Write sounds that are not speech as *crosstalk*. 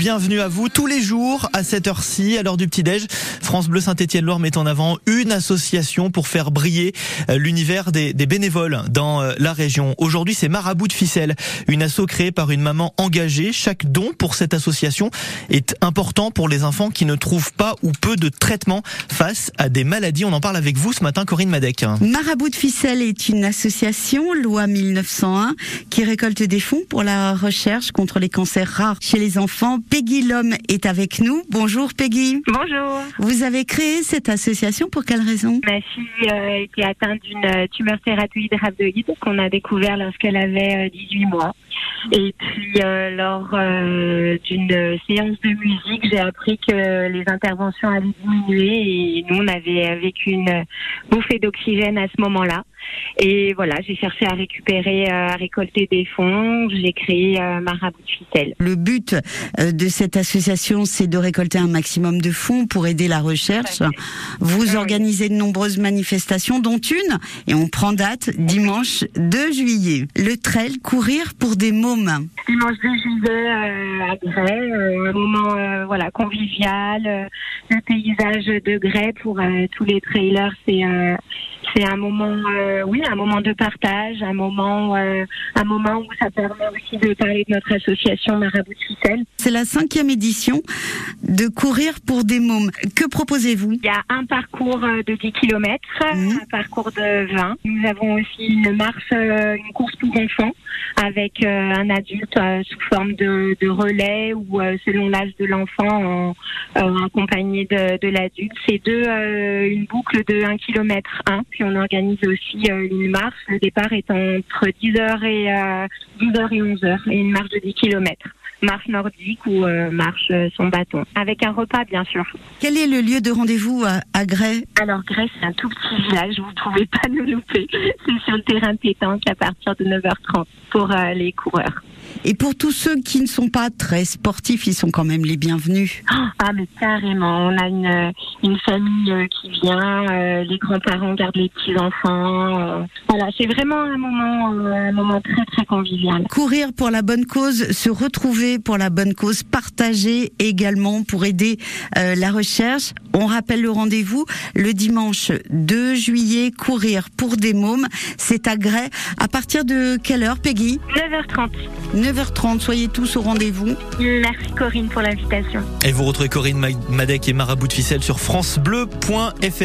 bienvenue à vous tous les jours à cette heure-ci, à l'heure du petit-déj. France Bleu Saint-Étienne-Loire met en avant une association pour faire briller euh, l'univers des, bénévoles dans euh, la région. Aujourd'hui, c'est Marabout de Ficelle, une asso créée par une maman engagée. Chaque don pour cette association est important pour les enfants qui ne trouvent pas ou peu de traitement face à des maladies. On en parle avec vous ce matin, Corinne Madec. Marabout de Ficelle est une association, loi 1901, qui récolte des fonds pour la recherche contre les cancers rares chez les enfants. Peggy Lhomme est avec nous. Bonjour Peggy. Bonjour. Vous avez créé cette association pour quelle raison? Ma fille euh, était atteinte d'une euh, tumeur thyroïde rhabdoïde qu'on a découvert lorsqu'elle avait 18 euh, mois. Et puis euh, lors euh, d'une séance de musique, j'ai appris que les interventions avaient diminué et nous on avait vécu une bouffée d'oxygène à ce moment-là. Et voilà, j'ai cherché à récupérer, euh, à récolter des fonds. J'ai créé Marabout de Ficelle. Le but de cette association, c'est de récolter un maximum de fonds pour aider la recherche. Vous organisez de nombreuses manifestations, dont une, et on prend date dimanche 2 juillet. Le trail courir pour des mômes. Dimanche 2 juillet à Grès, un moment voilà convivial, le paysage de Grès pour tous les trailers, c'est c'est un moment, euh, oui, un moment de partage, un moment, euh, un moment où ça permet aussi de parler de notre association Marabout Ficelle. C'est la cinquième édition de courir pour des mômes. Que proposez-vous? Il y a un parcours euh, de 10 km, mmh. un parcours de 20. Nous avons aussi une marche, une course pour enfants avec un adulte sous forme de, de relais ou selon l'âge de l'enfant accompagné de, de l'adulte. C'est deux, une boucle de 1 km 1 puis on organise aussi euh, une marche. Le départ est entre 10h et 10h et 11h et une marche de 10 km marche nordique ou euh, marche euh, son bâton, avec un repas bien sûr. Quel est le lieu de rendez-vous à, à Grès? Alors Grès, c'est un tout petit village, vous ne pouvez pas nous louper. *laughs* C'est sur le terrain de pétanque à partir de 9h30 pour les coureurs. Et pour tous ceux qui ne sont pas très sportifs, ils sont quand même les bienvenus. Ah, mais carrément. On a une, une famille euh, qui vient, euh, les grands-parents gardent les petits-enfants. Euh. voilà, c'est vraiment un moment, un moment très, très convivial. Courir pour la bonne cause, se retrouver pour la bonne cause, partager également pour aider la recherche. On rappelle le rendez-vous le dimanche 2 juillet, courir pour des mômes. C'est à Grès. À partir de quelle heure, Peggy? 9h30. 9h30, soyez tous au rendez-vous. Merci Corinne pour l'invitation. Et vous retrouvez Corinne Madec et Marabout de Ficelle sur francebleu.fr.